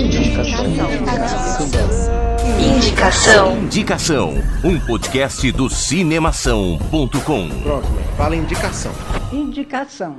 Indicação. Indicação. Indicação. Um podcast do cinemação.com. Pronto, fala indicação. Indicação.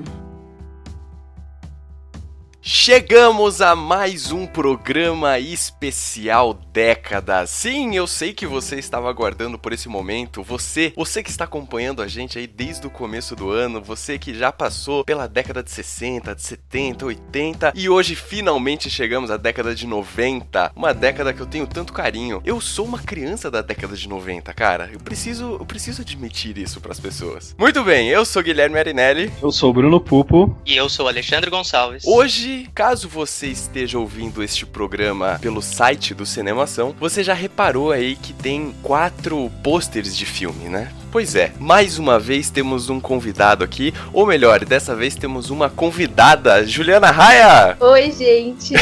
Chegamos a mais um programa especial década. Sim, eu sei que você estava aguardando por esse momento. Você, você que está acompanhando a gente aí desde o começo do ano, você que já passou pela década de 60, de 70, 80 e hoje finalmente chegamos à década de 90, uma década que eu tenho tanto carinho. Eu sou uma criança da década de 90, cara. Eu preciso, eu preciso admitir isso para as pessoas. Muito bem, eu sou Guilherme Arinelli. Eu sou Bruno Pupo. E eu sou Alexandre Gonçalves. Hoje caso você esteja ouvindo este programa pelo site do Cinemação, você já reparou aí que tem quatro pôsteres de filme, né? Pois é, mais uma vez temos um convidado aqui, ou melhor, dessa vez temos uma convidada, Juliana Raia! Oi, gente!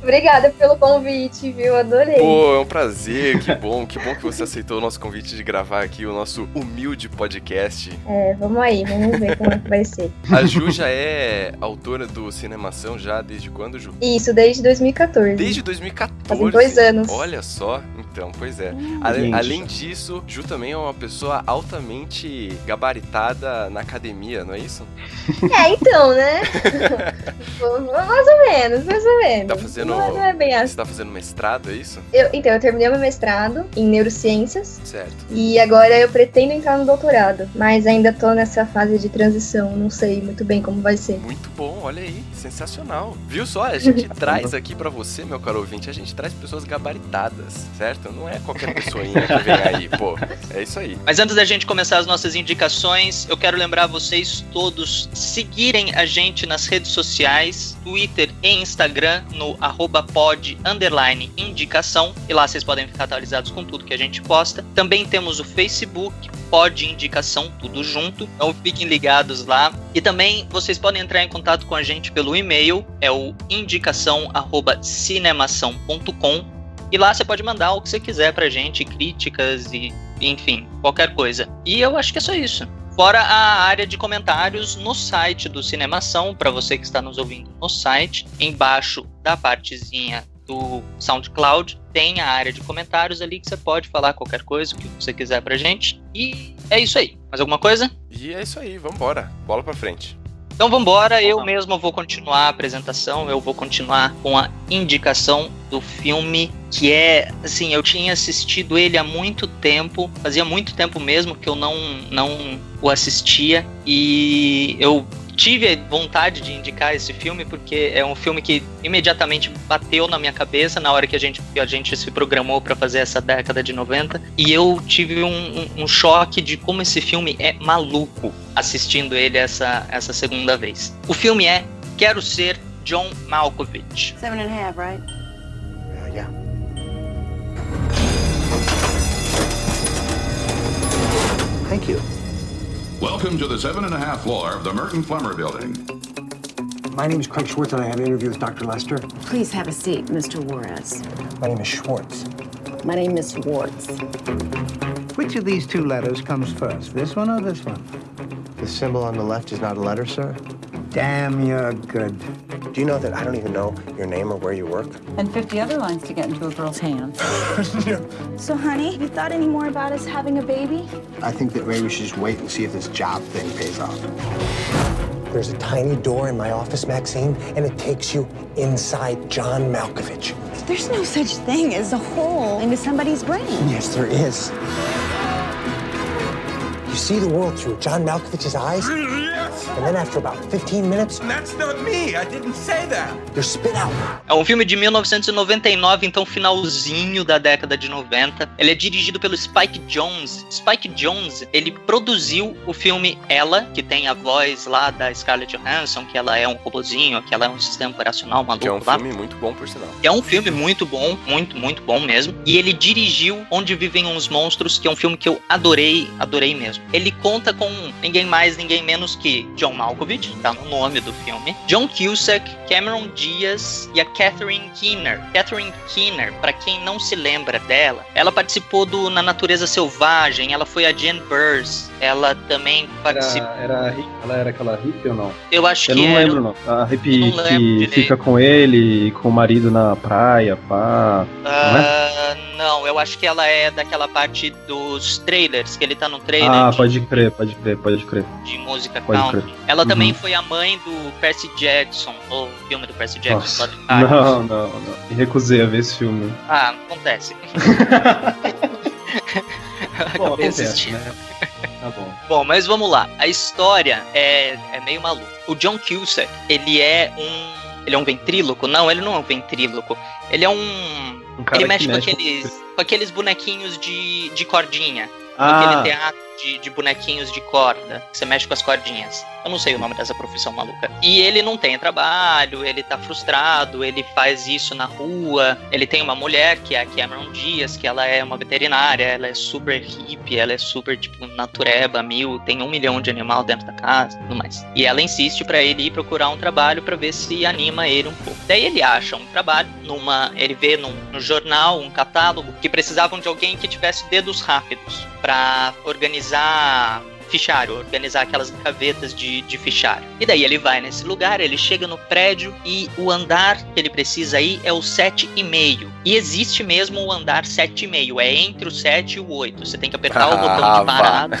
Obrigada pelo convite, viu? Adorei. Pô, é um prazer, que bom, que bom que você aceitou o nosso convite de gravar aqui o nosso humilde podcast. É, vamos aí, vamos ver como é que vai ser. A Ju já é autora do Cinemação já desde quando, Ju? Isso, desde 2014. Desde 2014. Fazem dois anos. Olha só, então, pois é. Ale, além disso, Ju também é uma pessoa altamente gabaritada na academia, não é isso? É, então, né? mais ou menos, mais ou menos. Tá fazendo. Não, não é bem assim. Você tá fazendo mestrado, é isso? Eu, então, eu terminei meu mestrado em neurociências. Certo. E agora eu pretendo entrar no doutorado. Mas ainda tô nessa fase de transição. Não sei muito bem como vai ser. Muito bom, olha aí. Sensacional. Viu só? A gente traz aqui para você, meu caro ouvinte, a gente traz pessoas gabaritadas, certo? Não é qualquer pessoinha que vem aí, pô. É isso aí. Mas antes da gente começar as nossas indicações, eu quero lembrar vocês todos seguirem a gente nas redes sociais, Twitter e Instagram, no arroba pod underline indicação. E lá vocês podem ficar atualizados com tudo que a gente posta. Também temos o Facebook, pod indicação, tudo junto. Então fiquem ligados lá. E também vocês podem entrar em contato com a gente pelo e-mail, é o indicação@cinemação.com. E lá você pode mandar o que você quiser pra gente, críticas e enfim, qualquer coisa. E eu acho que é só isso. Fora a área de comentários no site do Cinemação, para você que está nos ouvindo no site, embaixo da partezinha do SoundCloud, tem a área de comentários ali que você pode falar qualquer coisa, o que você quiser pra gente. E é isso aí. Mais alguma coisa? E é isso aí, vambora. Bola pra frente. Então vambora, eu mesmo vou continuar a apresentação, eu vou continuar com a indicação do filme que é, assim, eu tinha assistido ele há muito tempo, fazia muito tempo mesmo que eu não, não o assistia e eu tive vontade de indicar esse filme porque é um filme que imediatamente bateu na minha cabeça na hora que a gente, que a gente se programou para fazer essa década de 90 e eu tive um, um, um, choque de como esse filme é maluco assistindo ele essa, essa segunda vez. O filme é Quero Ser John Malkovich. Seven and a half, right? Uh, yeah. Thank you. Welcome to the seven and a half floor of the Merton Plummer Building. My name is Craig Schwartz, and I have an interview with Dr. Lester. Please have a seat, Mr. Juarez. My name is Schwartz. My name is Schwartz. Which of these two letters comes first, this one or this one? The symbol on the left is not a letter, sir. Damn, you're good. Do you know that I don't even know your name or where you work? And 50 other lines to get into a girl's hands. So, honey, have you thought any more about us having a baby? I think that maybe we should just wait and see if this job thing pays off. There's a tiny door in my office, Maxine, and it takes you inside John Malkovich. There's no such thing as a hole into somebody's brain. Yes, there is. You see the world through John Malkovich's eyes, Yes! and then after about 15 minutes, That's not me. I didn't say that. you're spit out. É um filme de 1999, então finalzinho da década de 90. Ele é dirigido pelo Spike Jones. Spike Jones, ele produziu o filme Ela, que tem a voz lá da Scarlett Johansson, que ela é um robozinho, que ela é um sistema operacional maluco Que é um lá. filme muito bom, por sinal. É um filme muito bom, muito, muito bom mesmo. E ele dirigiu Onde Vivem uns Monstros, que é um filme que eu adorei, adorei mesmo. Ele conta com ninguém mais, ninguém menos que John Malkovich, tá no nome do filme, John Cusack, Cameron Diaz e a Catherine Keener. Catherine Keener, para quem não se lembra dela, ela participou do Na Natureza Selvagem, ela foi a Jane Burrs, ela também participou. Era, era, ela era aquela hippie ou não? Eu acho Eu que não era. lembro, não. A hippie que direito. fica com ele, com o marido na praia, pá. não é? Não, eu acho que ela é daquela parte dos trailers, que ele tá no trailer Ah, de, pode crer, pode crer, pode crer. de música Pode country. crer. Ela também Uhum. foi a mãe do Percy Jackson, o filme do Percy Jackson. Não, não, não. Me recusei a ver esse filme. Ah, acontece. Bom, Acabei acontece, né? Tá bom. Bom, mas vamos lá. A história é, é meio maluca. O John Cusack, ele é um. Ele é um ventríloco? Não, ele não é um ventríloco. Ele é um. Um ele que mexe, com mexe com- aqueles. Com aqueles bonequinhos de, de cordinha. Ah. Aquele teatro de, de bonequinhos de corda. Você mexe com as cordinhas. Eu não sei o nome dessa profissão maluca. E ele não tem trabalho, ele tá frustrado, ele faz isso na rua. Ele tem uma mulher, que é a Cameron Diaz, que ela é uma veterinária, ela é super hippie, ela é super, tipo, natureba, mil, tem um milhão de animal dentro da casa tudo mais. E ela insiste pra ele ir procurar um trabalho pra ver se anima ele um pouco. Daí ele acha um trabalho numa. Ele vê num, no jornal um catálogo que precisavam de alguém que tivesse dedos rápidos pra organizar fichário, organizar aquelas gavetas de, de fichário. E daí ele vai nesse lugar, ele chega no prédio e o andar que ele precisa ir é o 7,5. E existe mesmo o andar 7,5, é entre o 7 e o 8. Você tem que apertar o botão Ah, de parada.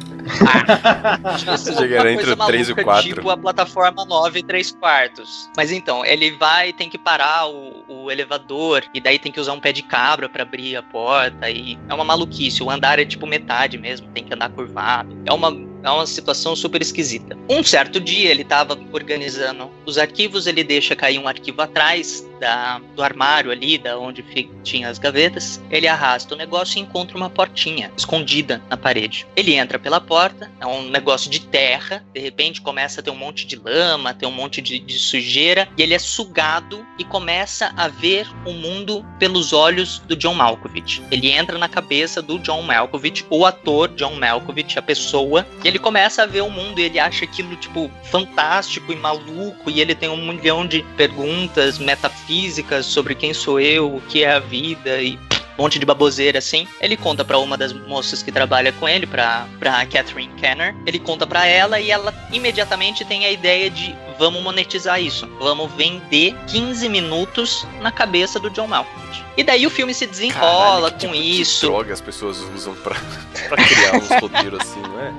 Você chegaria entre o 3 e o 4. Tipo a plataforma 9 e 3 quartos. Mas então, ele vai, tem que parar o, o elevador, e daí tem que usar um pé de cabra pra abrir a porta, e é uma maluquice. O andar é tipo metade mesmo, tem que andar curvado. É uma. É uma situação super esquisita. Um certo dia ele tava organizando os arquivos, ele deixa cair um arquivo atrás da, do armário ali, da onde fi- tinha as gavetas. Ele arrasta o negócio e encontra uma portinha escondida na parede. Ele entra pela porta, é um negócio de terra, de repente começa a ter um monte de lama, tem um monte de, de sujeira, e ele é sugado e começa a ver o mundo pelos olhos do John Malkovich. Ele entra na cabeça do John Malkovich, o ator John Malkovich, a pessoa, e ele começa a ver o mundo e ele acha aquilo, tipo, fantástico e maluco, e ele tem um milhão de perguntas metafísicas sobre quem sou eu, o que é a vida e um monte de baboseira assim. Ele conta pra uma das moças que trabalha com ele, pra, Catherine Kenner. Ele conta pra ela e ela imediatamente tem a ideia de vamos monetizar isso. Vamos vender 15 minutos na cabeça do John Malkovich. E daí o filme se desenrola Caralho, que com tipo de isso. droga as pessoas usam pra, pra criar uns roteiros assim, não é?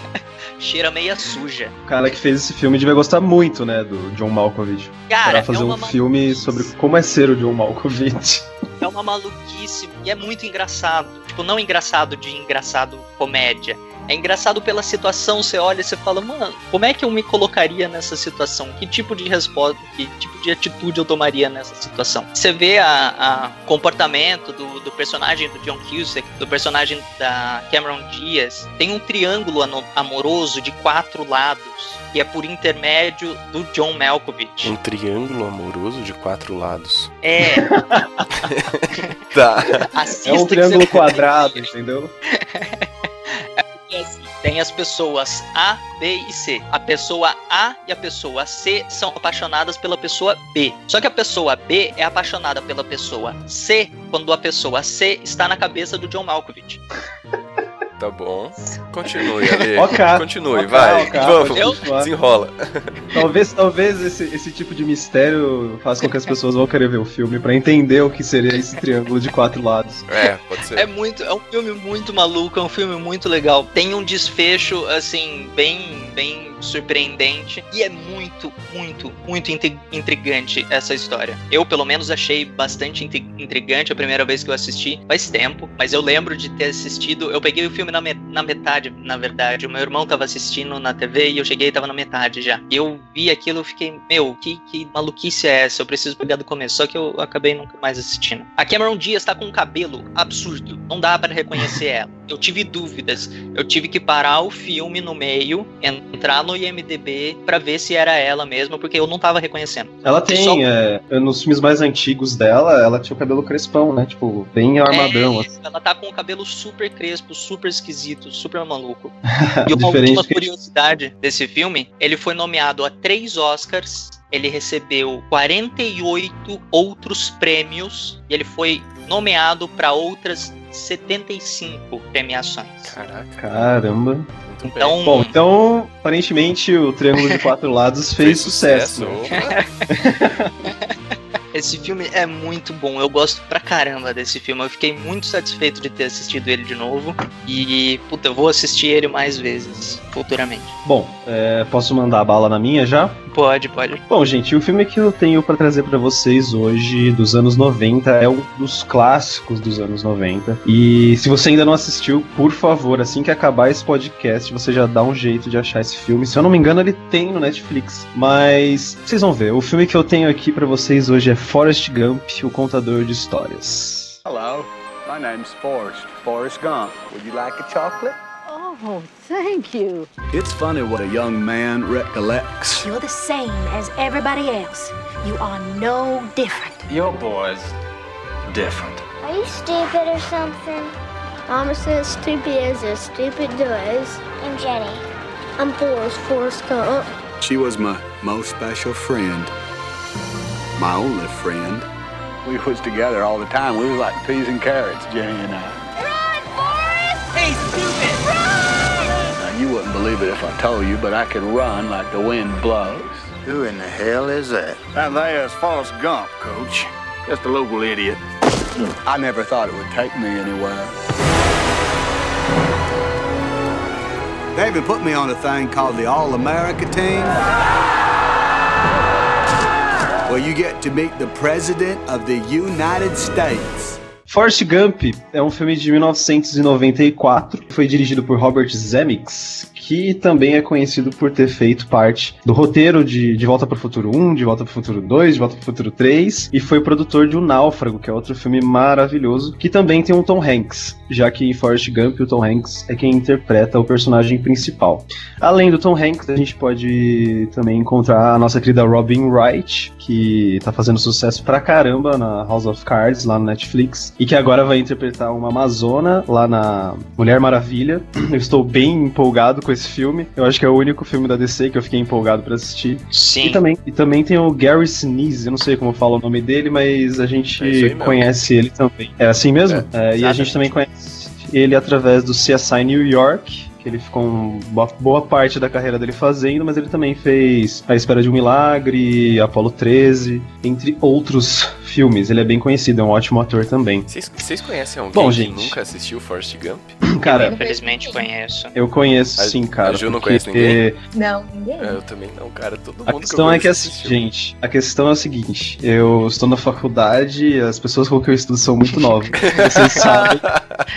Cheira meia suja. O cara que fez esse filme devia gostar muito, né, do John Malkovich. Cara, Pra fazer é um filme sobre como é ser o John Malkovich. É uma maluquice e é muito engraçado. Tipo, não engraçado de engraçado comédia. É engraçado pela situação, você olha e você fala, mano, como é que eu me colocaria nessa situação? Que tipo de resposta, que tipo de atitude eu tomaria nessa situação? Você vê a, a comportamento do, do personagem do John Cusack, do personagem da Cameron Diaz, tem um triângulo amoroso de quatro lados, que é por intermédio do John Malkovich. Um triângulo amoroso de quatro lados. É, Tá. assista É um que triângulo você- quadrado, entendeu? As pessoas A, B e C. A pessoa A e a pessoa C são apaixonadas pela pessoa B. Só que a pessoa B é apaixonada pela pessoa C quando a pessoa C está na cabeça do John Malkovich. Tá bom. Continue, Ale. Ok. Continue, Ok, vai. ok, Vamos, continuar. desenrola. Talvez, talvez esse, esse tipo de mistério faça com que as pessoas vão querer ver o filme pra entender o que seria esse triângulo de quatro lados. É, pode ser. É muito, é um filme muito maluco, é um filme muito legal. Tem um desfecho assim bem, bem surpreendente e é muito, muito, muito intri- intrigante essa história. Eu pelo menos achei bastante intri- intrigante a primeira vez que eu assisti. Faz tempo, mas eu lembro de ter assistido. Eu peguei o filme na, na metade, na verdade. O meu irmão tava assistindo na TV e eu cheguei e tava na metade já. E eu vi aquilo, eu fiquei, meu, que, que maluquice é essa? Eu preciso pegar do começo. Só que eu acabei nunca mais assistindo. A Cameron Diaz tá com um cabelo absurdo. Não dá pra reconhecer ela. Eu tive dúvidas. Eu tive que parar o filme no meio, entrar no IMDB pra ver se era ela mesmo, porque eu não tava reconhecendo. Ela tem, Só- é, nos filmes mais antigos dela, ela tinha o cabelo crespão, né? Tipo, bem armadão. É, assim. ela tá com o cabelo super crespo, super esquisito, super maluco. E uma última curiosidade desse filme, ele foi nomeado a três Oscars, ele recebeu 48 outros prêmios e ele foi nomeado para outras 75 premiações. Caraca, Caramba. muito bem. Então, Bom, então, aparentemente, o Triângulo de Quatro Lados fez, sucesso. né? esse filme é muito bom. Eu gosto pra caramba desse filme. Eu fiquei muito satisfeito de ter assistido ele de novo. E, puta, eu vou assistir ele mais vezes futuramente. Bom, é, posso mandar a bala na minha já? Pode, pode. Bom, gente, o filme que eu tenho pra trazer pra vocês hoje, dos anos 90, é um dos clássicos dos anos 90. E se você ainda não assistiu, por favor, assim que acabar esse podcast, você já dá um jeito de achar esse filme. Se eu não me engano, ele tem no Netflix. Mas vocês vão ver. O filme que eu tenho aqui pra vocês hoje é Forrest Gump, o contador de histórias. Hello, my name's Forrest. Forrest Gump. Would you like a chocolate? Oh, thank you. It's funny what a young man recollects. You're the same as everybody else. You are no different. Your boy's different. Are you stupid or something? Mama says stupid is a stupid does. I'm Jenny. I'm Forrest Forrest Gump. She was my most special friend. My only friend. We was together all the time. We was like peas and carrots, Jenny and I. Run, Forrest! Hey, stupid! Run! Now, you wouldn't believe it if I told you, but I could run like the wind blows. Who in the hell is that? That there's Forrest Gump, Coach. Just a local idiot. I never thought it would take me anywhere. They even put me on a thing called the All America Team. Where you get to meet the President of the United States. Forrest Gump é um filme de 1994, foi dirigido por Robert Zemeckis, que também é conhecido por ter feito parte do roteiro de De Volta para o Futuro 1, De Volta para o Futuro 2, De Volta para o Futuro 3, e foi produtor de O Náufrago, que é outro filme maravilhoso, que também tem um Tom Hanks, já que em Forrest Gump o Tom Hanks é quem interpreta o personagem principal. Além do Tom Hanks, a gente pode também encontrar a nossa querida Robin Wright, que tá fazendo sucesso pra caramba na House of Cards, lá no Netflix, e que agora vai interpretar uma Amazona lá na Mulher Maravilha. Eu estou bem empolgado com esse filme. Eu acho que é o único filme da DC que eu fiquei empolgado pra assistir. Sim. E também, e também tem o Gary Sinise, eu não sei como fala o nome dele, mas a gente É conhece ele também. É assim mesmo? É, e a gente também conhece ele através do CSI New York, que ele ficou um- uma boa parte da carreira dele fazendo, mas ele também fez A Espera de um Milagre, Apolo 13, entre outros filmes. Ele é bem conhecido, é um ótimo ator também. Vocês, conhecem alguém Bom, que gente. nunca assistiu Forrest Gump? Cara, Infelizmente conheço. eu conheço A- sim, cara. a Ju não porque- conhece ninguém? Não, ninguém. É, eu também não, cara. Todo A mundo questão eu é que conheço assim, assistiu. gente, a questão é a seguinte, eu estou na faculdade, as pessoas com que eu estudo são muito novas. Vocês sabem.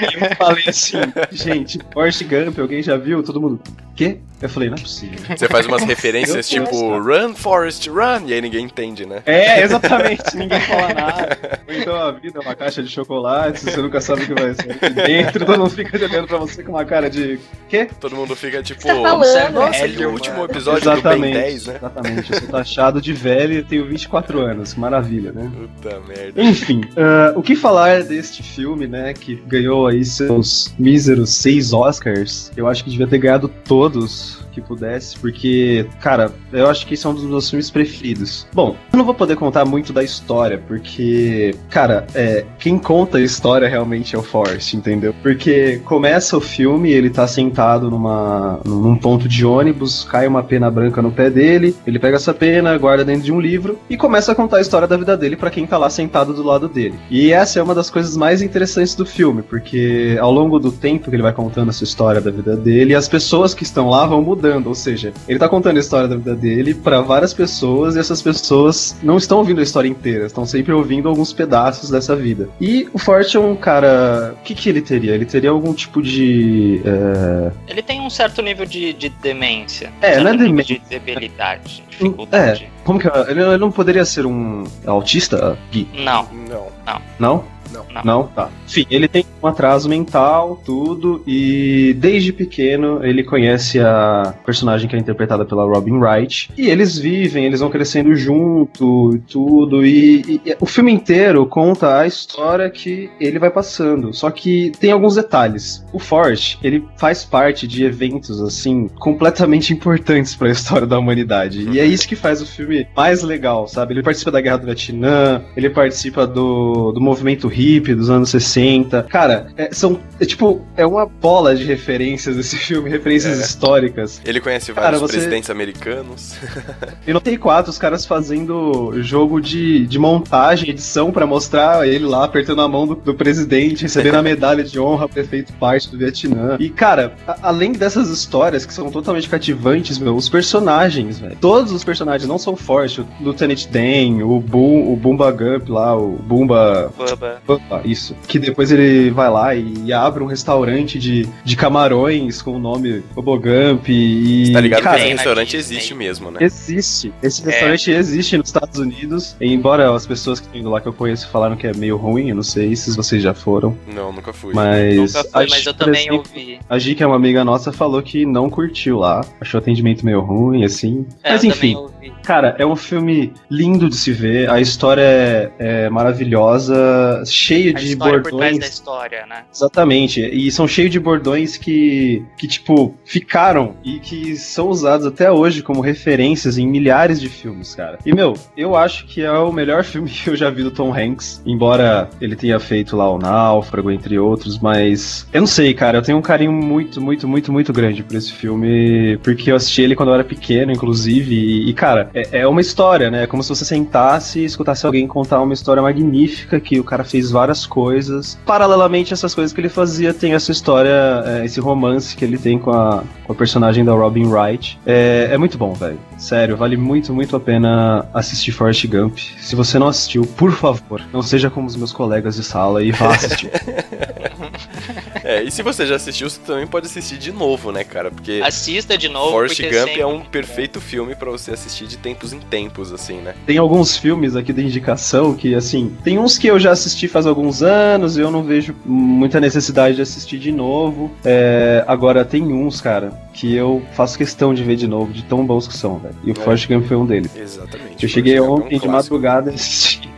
E eu falei assim, gente, Forrest Gump, alguém já viu? Todo mundo, quê? Eu falei, não é possível. Você faz umas referências tipo. Run, Forrest, Run, e aí ninguém entende, né? É, exatamente, ninguém fala nada. Ou então a vida é uma caixa de chocolate, você nunca sabe o que vai ser aqui dentro, todo mundo fica olhando pra você com uma cara de. Quê? Todo mundo fica tipo. tá falando? "Você é Nossa, Velho, que o último mano." episódio do Ben exatamente, 10, né? exatamente. Eu sou taxado de velho e tenho 24 anos, maravilha, né? Puta merda. Enfim, ah, o que falar deste filme, né, que ganhou aí seus míseros seis Oscars? Eu acho que devia ter ganhado todos que pudesse, porque, cara, eu acho que esse é um dos meus filmes preferidos. Bom, eu não vou poder contar muito da história, porque, cara, é, quem conta a história realmente é o Forrest, entendeu? Porque começa o filme, ele tá sentado numa, num ponto de ônibus, cai uma pena branca no pé dele, ele pega essa pena, guarda dentro de um livro e começa a contar a história da vida dele pra quem tá lá sentado do lado dele. E essa é uma das coisas mais interessantes do filme, porque ao longo do tempo que ele vai contando essa história da vida dele, as pessoas que estão lá vão mudando, ou seja, ele tá contando a história da vida dele pra várias pessoas e essas pessoas não estão ouvindo a história inteira, estão sempre ouvindo alguns pedaços dessa vida. E o Forte é um cara, o que que ele teria? Ele teria algum tipo de é, Ele tem um certo nível de, de demência. É, um não é demência. de debilidade, É, dificuldade. como que é? Ele, ele não poderia ser um autista, Gui? Não. Não. Não. Não. Não? Não. Tá. Enfim, ele tem um atraso mental, tudo, e desde pequeno ele conhece a personagem que é interpretada pela Robin Wright. E eles vivem, eles vão crescendo junto, tudo, e, e o filme inteiro conta a história que ele vai passando. Só que tem alguns detalhes. O Forrest, ele faz parte de eventos, assim, completamente importantes para a história da humanidade. E é isso que faz o filme mais legal, sabe? Ele participa da Guerra do Vietnã, ele participa do, do movimento hippie dos anos 60. Cara, é, são. É, tipo, é uma bola de referências esse filme, referências É. históricas. Ele conhece Cara, vários você- presidentes americanos. E no Take 4, os caras fazendo jogo de, de montagem, edição pra mostrar ele lá apertando a mão do, do presidente, recebendo a medalha de honra por ter feito parte do Vietnã. E, cara, a- além dessas histórias que são totalmente cativantes, meu, os personagens, velho. Todos os personagens, não são fortes. O Lieutenant Dan, o Boom, o Bumba Gump lá, o Bumba. Bubba. Bumba, isso. Que depois ele vai lá e, abre um restaurante de, de camarões com o nome Bobogump e. tá ligado cara, que esse restaurante existe mesmo, né? Existe. Esse É. restaurante existe nos Estados Unidos. E embora as pessoas que estão indo lá que eu conheço falaram que é meio ruim, eu não sei se vocês já foram. Não, nunca fui. Mas. Nunca fui, a mas eu também exemplo, ouvi. A Gi, que é uma amiga nossa, falou que não curtiu lá. Achou o atendimento meio ruim, assim. É, Mas eu enfim. Cara, é um filme lindo de se ver. A história é, é maravilhosa, cheia A de história por trás bordões. da história, né? Exatamente. E são cheios de bordões que, que, tipo, ficaram e que são usados até hoje como referências em milhares de filmes, cara. E, meu, eu acho que é o melhor filme que eu já vi do Tom Hanks. Embora ele tenha feito lá o Náufrago, entre outros, mas. Eu não sei, cara. Eu tenho um carinho muito, muito, muito, muito grande por esse filme. Porque eu assisti ele quando eu era pequeno, inclusive. E, e, cara, é, é uma história, né? É como se você sentasse e escutasse alguém contar uma história magnífica que o cara fez várias coisas. Paralelamente a essas coisas que ele fazia, tem essa história, é, esse romance que ele tem com a, com a personagem da Robin Wright. É, é muito bom, velho. Sério, vale muito, muito a pena assistir Forrest Gump. Se você não assistiu, por favor, não seja como os meus colegas de sala e vá assistir. É, e se você já assistiu, você também pode assistir de novo, né, cara? Porque Assista de novo. Forrest Gump sempre- é um perfeito filme pra você assistir de tempos em tempos, assim, né? Tem alguns filmes aqui da indicação que, assim, tem uns que eu já assisti faz alguns anos e eu não vejo muita necessidade de assistir de novo. É, agora, tem uns, cara, que eu faço questão de ver de novo, de tão bons que são, velho. E o É. Forrest Gump foi um deles. Exatamente. Eu cheguei Forrest Gump é um ontem de madrugada e assisti.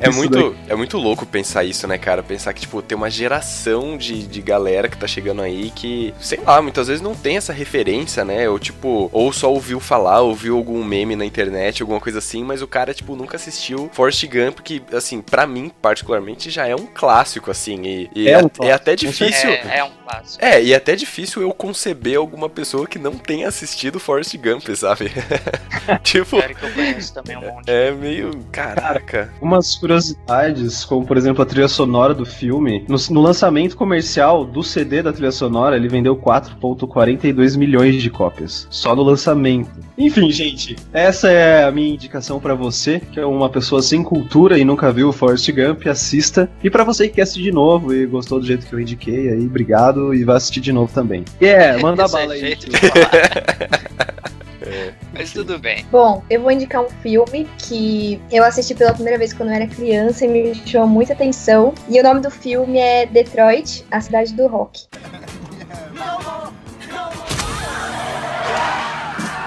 É muito, daí. é muito louco pensar isso, né, cara? Pensar que, tipo, tem uma geração de, de galera que tá chegando aí que, sei lá, muitas vezes não tem essa referência, né? Ou, tipo, ou só ouviu falar, ouviu algum meme na internet, alguma coisa assim, mas o cara, tipo, nunca assistiu Forrest Gump, que, assim, pra mim, particularmente, já é um clássico, assim. E, e É é, um é clássico, até difícil. É, é um clássico. É, e é até difícil eu conceber alguma pessoa que não tenha assistido Forrest Gump, sabe? tipo, Sério que eu conheço também um monte. é meio. Caraca. Umas curiosidades, como por exemplo a trilha sonora do filme. No, no lançamento comercial do CD da trilha sonora, ele vendeu 4,42 milhões de cópias. Só no lançamento. Enfim, gente, essa é a minha indicação pra você, que é uma pessoa sem cultura e nunca viu o Forrest Gump, assista. E pra você que quer assistir de novo e gostou do jeito que eu indiquei, aí, obrigado e vai assistir de novo também. Yeah, manda é bala aí. Mas tudo bem. Bom, eu vou indicar um filme que eu assisti pela primeira vez quando eu era criança e me chamou muita atenção. E o nome do filme é Detroit, a cidade do rock.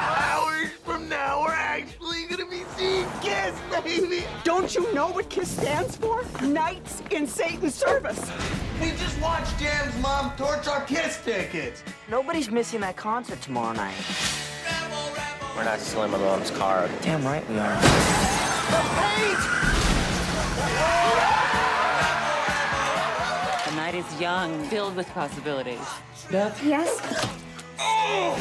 Hours from now, we're actually gonna be seeing Kiss, baby! Don't you know what KISS stands for? Knights in Satan's service. We just watched Jam's mom torch our Kiss tickets! Nobody's missing that concert tomorrow night. We're not stealing my mom's car. Damn right we are. The night is young, filled with possibilities. Yes? Oh!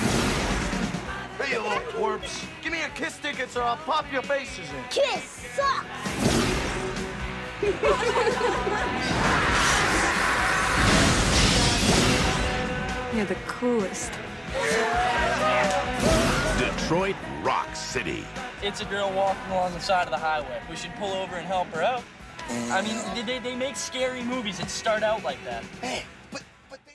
Hey, you little twerps! Give me your Kiss tickets or I'll pop your faces in! Kiss sucks! You're the coolest. Detroit Rock City. It's a girl walking along the side of the highway. We should pull over and help her out. I mean, they, they make scary movies that start out like that. Hey, but, but they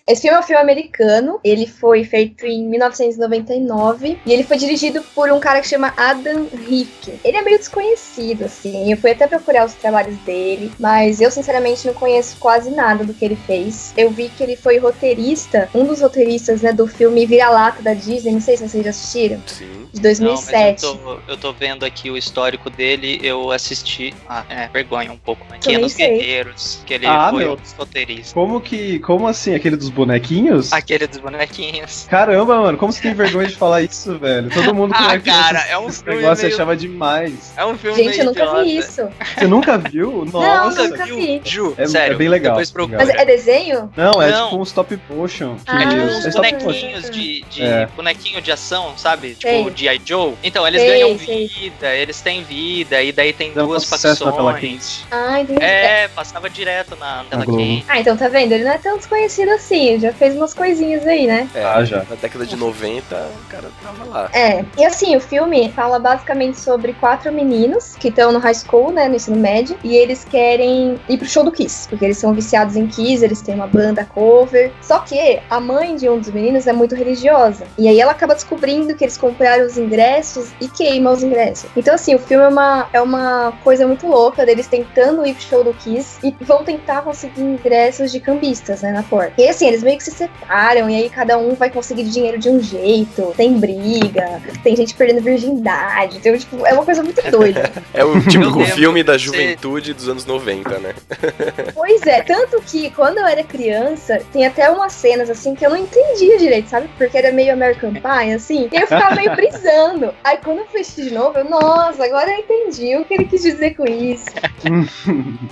Esse filme é um filme americano. Ele foi feito em 1999 e ele foi dirigido por um cara que chama Adam Rifkin. Ele é meio desconhecido, assim. Eu fui até procurar os trabalhos dele, mas eu sinceramente não conheço quase nada do que ele fez. Eu vi que ele foi roteirista, um dos roteiristas, né, do filme Vira-Lata da Disney. Não sei se vocês já assistiram. Sim. De 2007. Não, eu, tô, eu, tô, vendo aqui o histórico dele, eu assisti. Ah, é, vergonha um pouco, né? Pequenos Guerreiros, que ele ah, foi meu. um dos roteiristas. Como que. Como assim? Aquele dos bonequinhos? Aquele dos bonequinhos. Caramba, mano, como você tem vergonha de falar isso, velho? Todo mundo que ah, cara, é um filme negócio meio... achava demais. É um filme Gente, eu nunca idiota. vi isso. Você nunca viu? Nossa. Não, nunca vi. Ju, É, sério. é bem legal. Depois procura. Mas é desenho? Não, é Não. tipo um stop motion. Que Ah, É tipo é uns motion. bonequinhos de, de É. bonequinho de ação, sabe? Tipo o G.I. Joe. Então, eles Sei, ganham sei. vida, eles têm vida, e daí tem Dá duas na facções. quente. Ah, entendi. É, passava direto na tela quente. Ah, então tá vendo? Ele não é tão desconhecido assim. Já fez umas coisinhas aí, né? É, Ah, já. Na década de 90, o cara tava lá. É, e assim, o filme fala basicamente sobre quatro meninos que estão no high school, né, no ensino médio, e eles querem ir pro show do Kiss, porque eles são viciados em Kiss, eles têm uma banda cover. Só que a mãe de um dos meninos é muito religiosa, e aí ela acaba descobrindo que eles compraram os ingressos e queima os ingressos. Então, assim, o filme é uma, é uma coisa muito louca deles tentando ir pro show do Kiss e vão tentar conseguir ingressos de cambistas, né, na porta. E assim, eles meio que se separam, e aí cada um vai conseguir dinheiro de um jeito, tem briga, tem gente perdendo virgindade, então, tipo, é uma coisa muito doida. É o típico filme da de juventude dos anos 90, né? pois é, tanto que quando eu era criança, tem até umas cenas assim que eu não entendia direito, sabe? Porque era meio American Pie, assim, e eu ficava meio brisando. Aí quando eu fui assistir de novo, eu, nossa, agora eu entendi o que ele quis dizer com isso.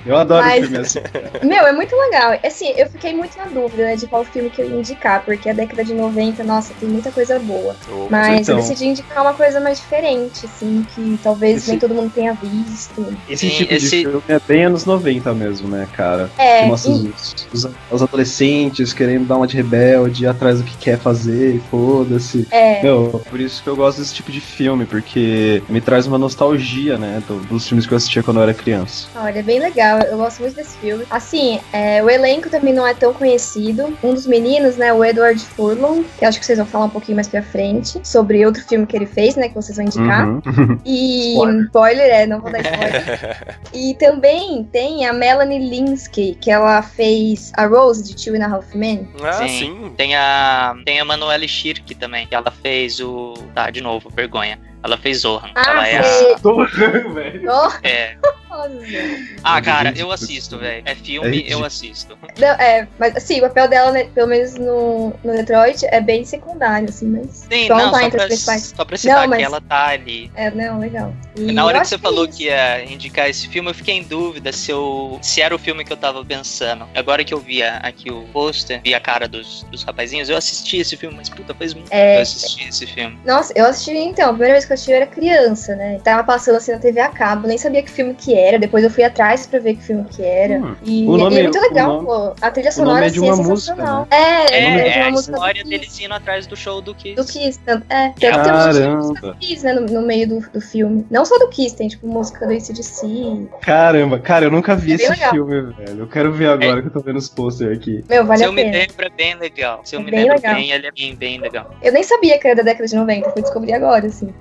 Eu adoro Mas- filme assim. Meu, é muito legal. Assim, eu fiquei muito na dúvida, né, de qual filme que eu ia indicar, porque a década de 90, nossa, tem muita coisa boa. Opa. Mas eu Então. decidi indicar uma coisa mais diferente, assim, que talvez Esse- nem todo mundo tenha visto. Esse Sim, tipo esse- de filme é bem anos 90 mesmo, né, cara? É, Que mostra os, os- os adolescentes querendo dar uma de rebelde, ir atrás do que quer fazer, e foda-se. é. Meu, por isso que eu gosto desse tipo de filme, porque me traz uma nostalgia, né, do- dos filmes que eu assistia quando eu era criança. Olha, é bem legal. Eu gosto muito desse filme. Assim, é, o elenco também não é tão conhecido. Um dos meninos, né, o Edward Furlong, que eu acho que vocês vão falar um pouquinho mais pra frente, sobre outro filme que ele fez, né, que vocês vão indicar. Uhum. E Spoiler. spoiler, é, não vou dar spoiler. e também tem a Melanie Linsky, que ela fez a Rose de Two and a Half Men. Ah, Sim. sim. Tem a, tem a Manuele Schirk também, que ela fez o. Tá, de novo, vergonha. Ela fez Zohan. Ah, ela é a. Tô velho. É. Ah, É cara, eu assisto, velho. É É filme, eu ridículo. assisto. Não, é, mas assim, o papel dela, né, pelo menos no, no Detroit, é bem secundário, assim, mas. Sim, só não, tá só entre pra, principais. só pra citar Não, mas- que ela tá ali. É, não, legal. E Na hora eu que você acho falou é isso. que ia indicar esse filme, eu fiquei em dúvida se, eu, se era o filme que eu tava pensando. Agora que eu vi a- aqui o pôster, vi a cara dos, dos rapazinhos, eu assisti esse filme, mas puta, faz muito É. que eu assisti esse filme. Nossa, eu assisti, então, a primeira vez que eu assisti eu era criança, né? Tava passando assim na TV a cabo, nem sabia que filme que era. Depois eu fui atrás pra ver que filme que era. Hum, E, o nome- e é muito legal, nome- pô. A trilha sonora é assim, de é uma música, sensacional. né? É, É, é, de é uma a música do história Kiss. deles indo atrás do show do Kiss. Do Kiss, é. Tem um Caramba. música do Kiss, né, no, no meio do, do filme. Não só do Kiss, tem tipo música do ACDC. Caramba, cara, eu nunca vi É esse legal. filme, velho. Eu quero ver agora que eu tô vendo os posters aqui. Meu, vale Se a eu me pena. lembro, é bem legal. Se eu É me bem lembro legal. bem, ele é bem, bem legal. Eu nem sabia que era da década de 90, fui descobrir agora, assim.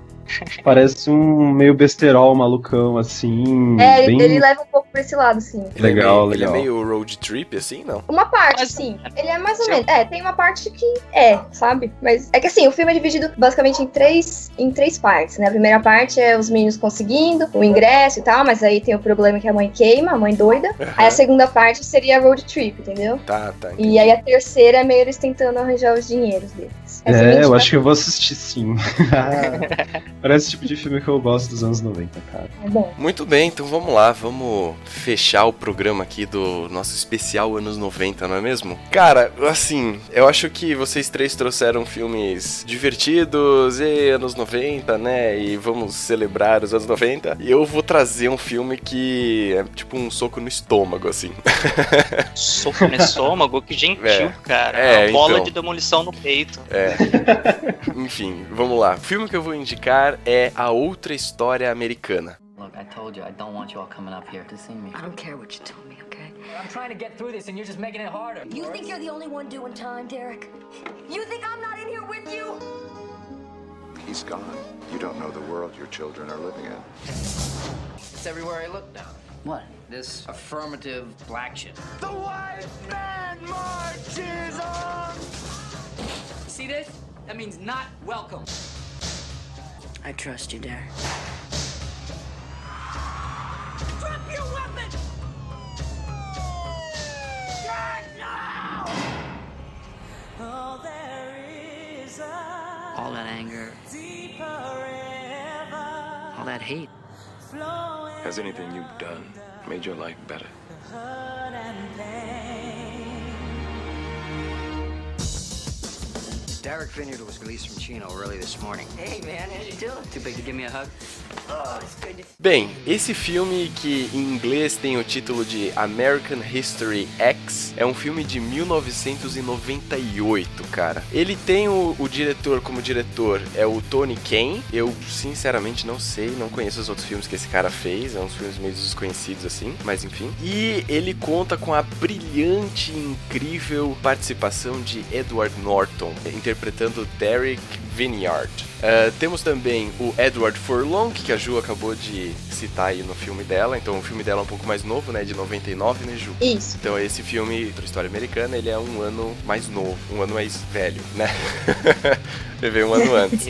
Parece um meio besterol malucão, assim. É, ele, bem ele leva um pouco pra esse lado, assim. Ele é legal, meio- legal. Ele é meio road trip, assim, não? Uma parte, Mas- sim. Ele é mais ou menos. É, tem uma parte que é, sabe? Mas é que assim, o filme é dividido basicamente em três, em três partes, né? A primeira parte é os meninos conseguindo o ingresso e tal, mas aí tem o problema que a mãe queima, a mãe doida. Aí a segunda parte seria a road trip, entendeu? Tá, tá. E aí a terceira é meio eles tentando arranjar os dinheiros deles. Essa É, mentira- eu acho que eu vou assistir sim. Parece o tipo de filme que eu gosto dos anos 90, cara. É bom. Muito bem, então vamos lá, vamos fechar o programa aqui do nosso especial anos 90, não é mesmo? Cara, assim, eu acho que vocês três trouxeram filmes divertidos e anos 90, né? E vamos celebrar os anos 90. E eu vou trazer um filme que é tipo um soco no estômago, assim. Soco no estômago, que gentil, É. cara. É, Uma bola então. de demolição no peito. É. Enfim, vamos lá. O filme que eu vou indicar é A Outra História Americana. Look, I told you I don't want you all coming up here to see me. I don't care what you told me, okay? I'm trying to get through this and you're just making it harder. You think you're the only one doing time, Derek? You think I'm not in here with you? He's gone. You don't know the world your children are living in. It's everywhere I look now. What? This affirmative black shit. The white man marches on! See this? That means not welcome. I trust you, Dare. Drop your weapon! Get now! Oh, there is a All that anger, all that hate. Has anything you've done made your life better? Derek Vineyard was released from Chino early this morning. Hey, man, how you doing? Too big to give me a hug? Bem, esse filme que em inglês tem o título de American History X é um filme de 1998, cara. Ele tem o, o diretor como diretor é o Tony Kane. Eu sinceramente não sei, não conheço os outros filmes que esse cara fez, é uns filmes meio desconhecidos assim, mas enfim. E ele conta com a brilhante e incrível participação de Edward Norton, interpretando Derek Vineyard. Uh, temos também o Edward Furlong, que a Ju acabou de citar aí no filme dela. Então o filme dela é um pouco mais novo, né? De 99, né, Ju? Isso. Então esse filme, outra história americana, ele é um ano mais novo, um ano mais velho, né? ele veio um ano antes.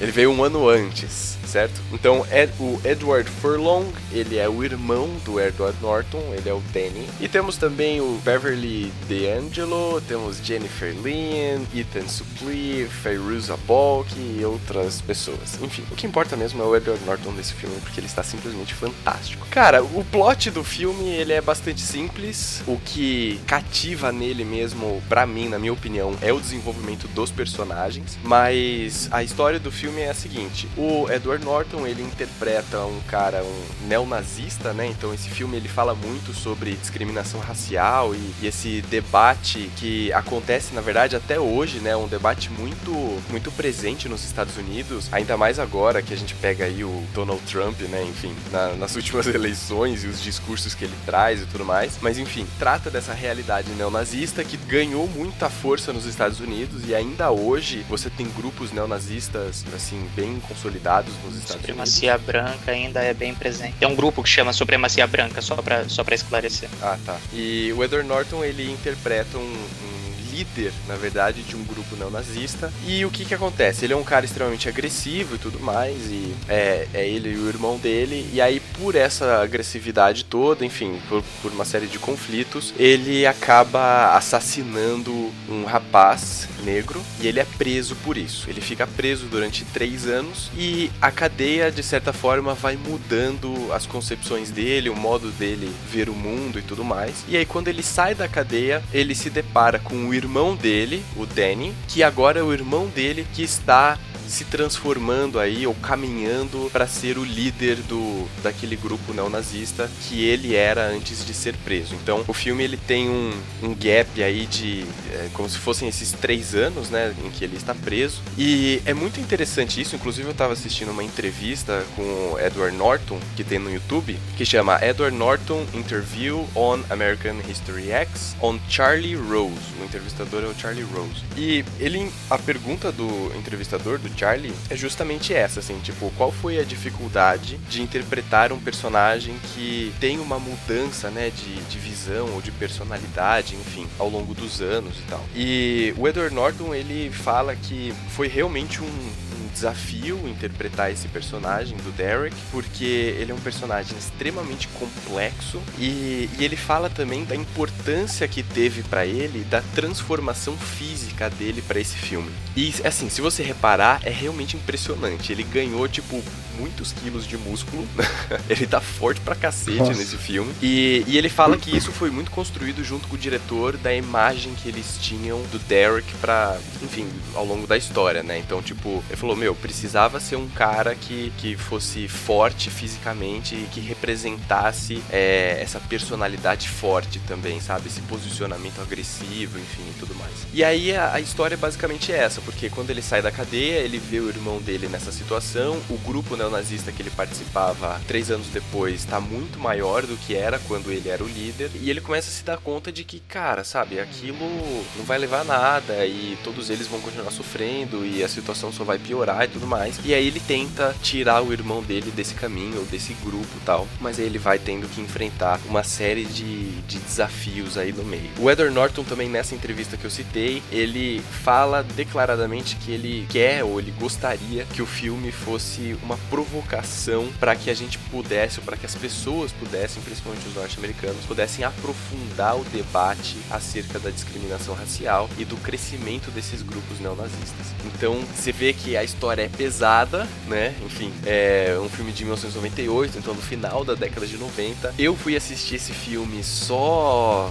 Ele veio um ano antes, certo? Então é o Edward Furlong, ele é o irmão do Edward Norton, ele é o Danny. E temos também o Beverly D'Angelo, temos Jennifer Lynn, Ethan Suplee, Fairuza Balk e outras pessoas. Enfim, o que importa mesmo é o Edward Norton nesse filme, porque ele está simplesmente fantástico. Cara, o plot do filme, ele é bastante simples. O que cativa nele mesmo, pra mim, na minha opinião, é o desenvolvimento dos personagens. Mas a história do filme é a seguinte: o Edward Norton ele interpreta um cara, um neonazista, né? Então esse filme ele fala muito sobre discriminação racial e, e esse debate que acontece na verdade até hoje, né? Um debate muito muito presente nos Estados Unidos, ainda mais agora que a gente pega aí o Donald Trump, né? Enfim, na- nas últimas eleições e os discursos que ele traz e tudo mais. Mas enfim, trata dessa realidade neonazista que ganhou muita força nos Estados Unidos e ainda hoje você tem grupos neonazistas assim bem consolidados nos Estados Unidos. Supremacia branca ainda é bem presente. Tem um grupo que chama Supremacia Branca, só pra, só pra esclarecer. Ah, tá. E o Edward Norton, ele interpreta um, um líder, na verdade, de um grupo neonazista. E o que que acontece? Ele é um cara extremamente agressivo e tudo mais, e é, é ele e o irmão dele. E aí, por essa agressividade toda, enfim, por, por uma série de conflitos, ele acaba assassinando um rapaz negro e ele é preso por isso. Ele fica preso durante três anos e a cadeia, de certa forma, vai mudando as concepções dele, o modo dele ver o mundo e tudo mais. E aí, quando ele sai da cadeia, ele se depara com o irmão dele, o Danny, que agora é o irmão dele que está se transformando aí ou caminhando para ser o líder do daquele grupo neonazista que ele era antes de ser preso. Então, o filme ele tem um, um gap aí de é, como se fossem esses três anos, né, em que ele está preso. E é muito interessante isso. Inclusive, eu estava assistindo uma entrevista com o Edward Norton que tem no YouTube que chama Edward Norton Interview on American History X on Charlie Rose. O entrevistador é o Charlie Rose. E ele a pergunta do entrevistador do Charlie é justamente essa, assim, tipo, qual foi a dificuldade de interpretar um personagem que tem uma mudança, né, de, de visão ou de personalidade, enfim, ao longo dos anos e tal. E o Edward Norton, ele fala que foi realmente um, um desafio interpretar esse personagem do Derek, porque ele é um personagem extremamente complexo e, e ele fala também da importância que teve pra ele da transformação física dele pra esse filme. E assim, se você reparar, é realmente impressionante. Ele ganhou tipo muitos quilos de músculo. ele tá forte pra cacete Nossa. nesse filme. E, e ele fala que isso foi muito construído junto com o diretor da imagem que eles tinham do Derek pra, enfim, ao longo da história, né? Então, tipo, ele falou: meu, precisava ser um cara que, que fosse forte fisicamente e que representasse é, essa personalidade forte também, sabe? Esse posicionamento agressivo, enfim, e tudo mais. E aí a, a história é basicamente essa, porque quando ele sai da cadeia, ele vê o irmão dele nessa situação, o grupo neonazista que ele participava três anos depois está muito maior do que era quando ele era o líder, e ele começa a se dar conta de que, cara, sabe, aquilo não vai levar a nada e todos eles vão continuar sofrendo e a situação só vai piorar e tudo mais. E aí ele tenta tirar o irmão dele desse caminho, ou desse grupo e tal, mas aí ele vai tendo que enfrentar uma série de, de desafios aí no meio. O Edward Norton também nessa entrevista que eu citei, ele fala declaradamente que ele quer ou ele gostaria que o filme fosse uma provocação para que a gente pudesse, ou para que as pessoas pudessem, principalmente os norte-americanos, pudessem aprofundar o debate acerca da discriminação racial e do crescimento desses grupos neonazistas. Então, você vê que a história é pesada, né? Enfim, é um filme de 1998, então no final da década de 90. Eu fui assistir esse filme só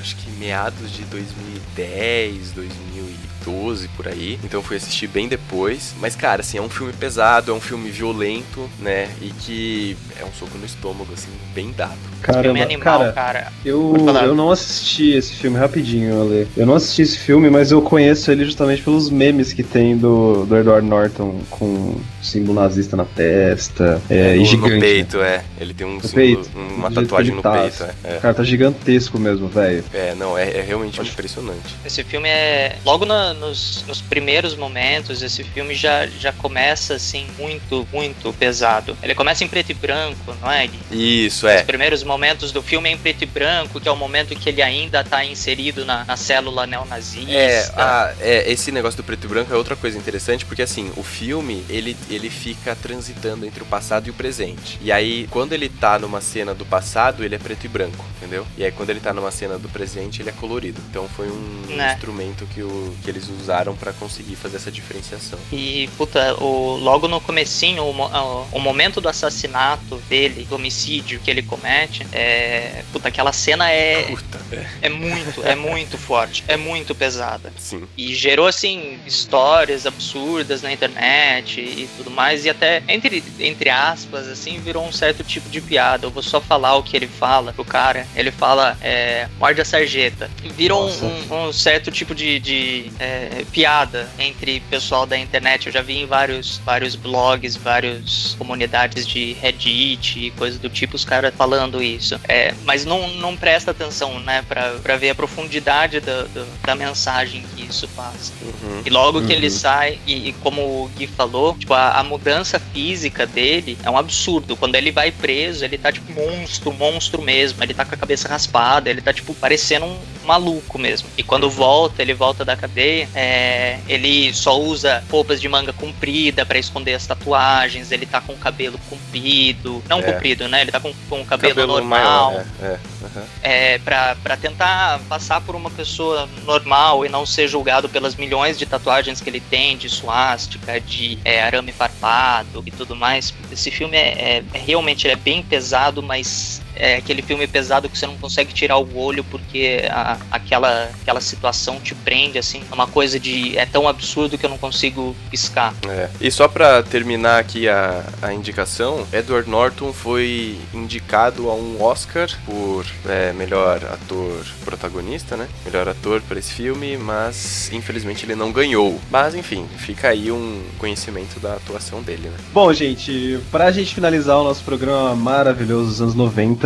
acho que meados de 2010, 2012 por aí. Então fui assistir bem depois. Mas, cara, assim, é um filme pesado, é um filme violento, né? E que é um soco no estômago, assim, bem dado. Caramba, animal, cara, cara. Eu, eu não assisti esse filme rapidinho, Ale. Eu não assisti esse filme, mas eu conheço ele justamente pelos memes que tem do, do Edward Norton com o símbolo nazista na testa. É, no, e gigante. no peito, é. Ele tem um símbolo, peito, uma tatuagem no tá, peito, é. O cara tá gigantesco mesmo, velho. É, não, é, é realmente impressionante. Esse filme é. Logo na- nos, nos primeiros momentos, esse filme já, já começa assim, muito, muito pesado. Ele começa em preto e branco, não é? Isso, é. Os primeiros momentos do filme é em preto e branco, que é o momento que ele ainda tá inserido na, na célula neonazista. É, a- é, esse negócio do preto e branco é outra coisa interessante, porque assim, o filme, ele, ele fica transitando entre o passado e o presente. E aí, quando ele tá numa cena do passado, ele é preto e branco, entendeu? E aí, quando ele tá numa cena do presente, ele é colorido. Então foi um Né. instrumento que, o, que eles usaram pra conseguir fazer essa diferenciação. E, puta, o, logo no comecinho, o, o, o momento do assassinato dele, do homicídio que ele comete, é. Puta, aquela cena é. É muito, é muito forte, é muito pesada. Sim. E gerou, assim, histórias absurdas na internet e tudo mais, e até, entre, entre aspas, assim, virou um certo tipo de piada. Eu vou só falar o que ele fala pro cara. Ele fala, é, morde a sarjeta. Virou um, um certo tipo de, de é, piada entre pessoal da internet. Eu já vi em vários, vários blogs, várias comunidades de Reddit e coisas do tipo, os caras falando isso. É, mas não, não presta atenção, né, pra, pra ver a profundidade da, da, da mensagem que isso passa. Uhum. E logo que ele Uhum. sai, e, e como o Gui falou, tipo, a, a mudança física dele é um absurdo. Quando ele vai preso, ele tá tipo monstro, monstro mesmo. Ele tá com a cabeça raspada, ele tá tipo parecendo um maluco mesmo. E quando volta, ele volta da cadeia, é, ele só usa roupas de manga comprida pra esconder as tatuagens, ele tá com o cabelo comprido. Não É. comprido, né? Ele tá com, com o cabelo, Cabelo normal maior, é, é, aham. é, pra, pra tentar passar por uma pessoa normal e não ser julgado pelas milhões de tatuagens que ele tem, de suástica, de é, arame farpado e tudo mais. Esse filme é, é- é realmente é bem pesado, mas é aquele filme pesado que você não consegue tirar o olho porque a- aquela, aquela situação te prende, assim, é uma coisa de. é tão absurdo que eu não consigo piscar. É. E só pra terminar aqui a, a indicação, Edward Norton foi indicado a um Oscar por é, melhor ator protagonista, né? Melhor ator por esse filme, mas infelizmente ele não ganhou. Mas enfim, fica aí um conhecimento da atuação dele, né? Bom, gente, pra gente finalizar o nosso programa maravilhoso dos anos 90,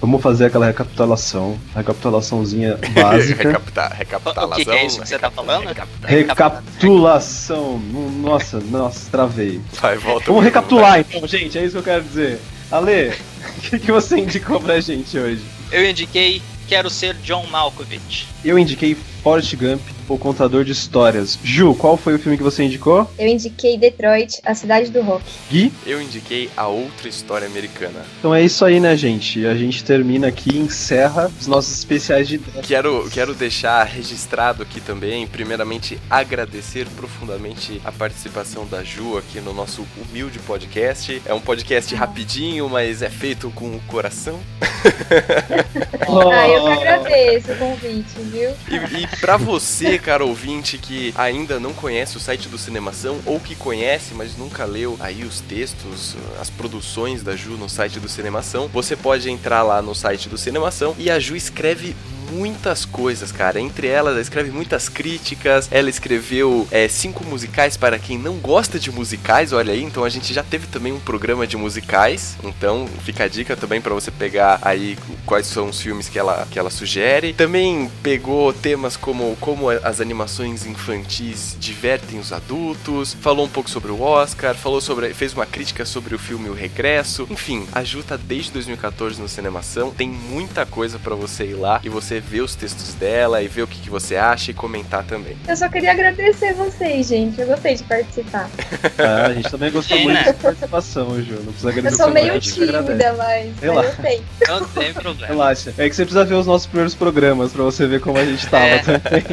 vamos fazer aquela recapitulação, recapitulaçãozinha básica. Recapita- recapitalação. O que, que é isso que você tá falando? Recapitulação. Nossa, nossa, travei. Vai, volta. Vamos recapitular então, gente, é isso que eu quero dizer. Ale, o que, que você indicou pra gente hoje? Eu indiquei Quero Ser John Malkovich. Eu indiquei Forrest Gump, o contador de histórias. Ju, qual foi o filme que você indicou? Eu indiquei Detroit, a cidade do rock. Gui? Eu indiquei a outra história americana. Então é isso aí, né, gente? A gente termina aqui e encerra os nossos especiais de Quero, quero deixar registrado aqui também, primeiramente, agradecer profundamente a participação da Ju aqui no nosso humilde podcast. É um podcast rapidinho, mas é feito com o coração. Ah, eu que agradeço o convite, viu? E, e para você, cara ouvinte que ainda não conhece o site do Cinemação ou que conhece, mas nunca leu aí os textos, as produções da Ju no site do Cinemação, você pode entrar lá no site do Cinemação e a Ju escreve muitas coisas, cara. Entre elas, ela escreve muitas críticas. Ela escreveu é, cinco musicais para quem não gosta de musicais, olha aí. Então a gente já teve também um programa de musicais. Então fica a dica também para você pegar aí quais são os filmes que ela, que ela sugere. Também pegou temas como como as animações infantis divertem os adultos. Falou um pouco sobre o Oscar. Falou sobre, fez uma crítica sobre o filme O Regresso. Enfim, a Ju tá desde 2014 no Cinemação. Tem muita coisa para você ir lá e você ver os textos dela e ver o que, que você acha e comentar também. Eu só queria agradecer vocês, gente. Eu gostei de participar. Ah, a gente também gostou muito né? da participação, Ju. Não precisa Eu agradecer. sou não, meio tímida, mas, lá. eu sei. Não tem problema. Relaxa. É que você precisa ver os nossos primeiros programas pra você ver como a gente tava É. também.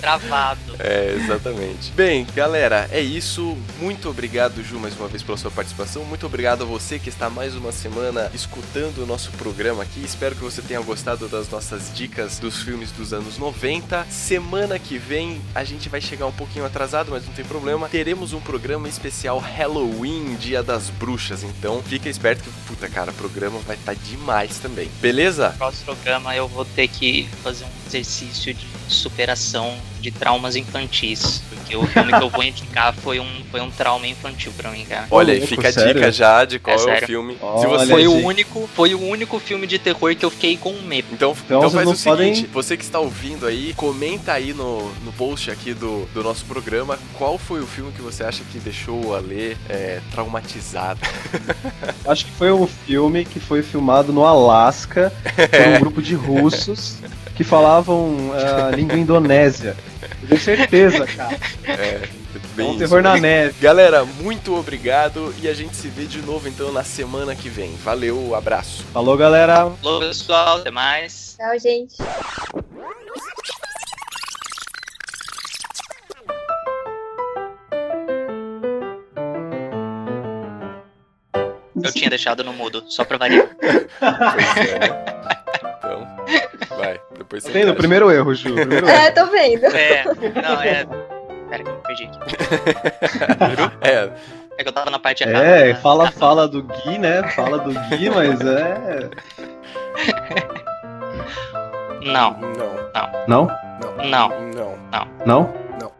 Travado. É, exatamente. Bem, galera, é isso. Muito obrigado, Ju, mais uma vez pela sua participação. Muito obrigado a você que está mais uma semana escutando o nosso programa aqui. Espero que você tenha gostado das nossas dicas dos filmes dos anos 90. Semana que vem a gente vai chegar um pouquinho atrasado, mas não tem problema. Teremos um programa especial Halloween, Dia das Bruxas. Então fica esperto que, puta cara, o programa vai estar demais também. Beleza? Próximo programa eu vou ter que fazer um exercício de superação de traumas infantis. Porque o filme que eu vou indicar foi um, foi um trauma infantil pra mim, cara. Olha aí, fica a sério? dica já de qual É é, o filme. Se Olha, você Foi o único, foi o único filme de terror que eu fiquei com medo. Então, Então então, faz não o seguinte, podem- você que está ouvindo aí, comenta aí no, no post aqui do, do nosso programa qual foi o filme que você acha que deixou o Ale é, traumatizado. Acho que foi um filme que foi filmado no Alasca por um grupo de russos que falavam a língua indonésia. Eu tenho certeza, cara. É, É bem um isso. terror na neve. Galera, muito obrigado e a gente se vê de novo então na semana que vem. Valeu, abraço. Falou, galera. Falou, pessoal. Até mais. Tchau, gente. Eu tinha deixado no mudo, só pra variar. Vai, depois você. Tá vendo? Primeiro erro, Ju. Primeiro é, erro. É, tô vendo. É, não, é. Pera que eu perdi aqui. é. É que eu tava na parte errada. É, né? fala, fala do Gui, né? Fala do Gui, mas é. Não. Não. Não? Não. Não. Não. Não. Não? Não.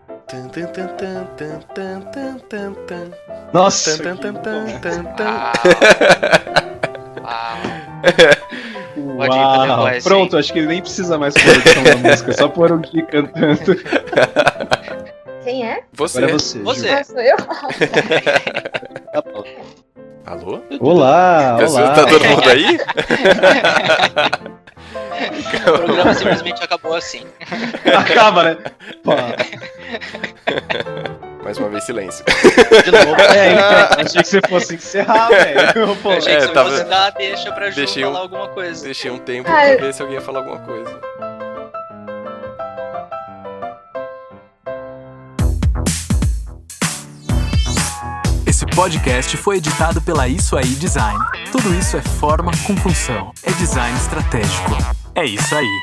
Nossa! Nossa. Ah. Ah. Pode ir, Uau! voz, Pronto, acho que nem precisa mais pôr a da música, só pôr o Gui cantando. Quem é? Você. Agora é você. Você. Ah, sou eu? Alô? Olá, olá. Tá todo mundo aí? O programa simplesmente acabou assim. Acaba, né? Pô, Mais uma vez, silêncio. de novo. É, então, achei que você fosse encerrar, velho. Pô, Eu achei É, que você tava- fosse dar deixa pra Ju Deixei um- falar alguma coisa. Deixei um tempo Ah, pra ver se alguém ia falar alguma coisa. Esse podcast foi editado pela Isso Aí Design. Tudo isso é forma com função. É design estratégico. É isso aí.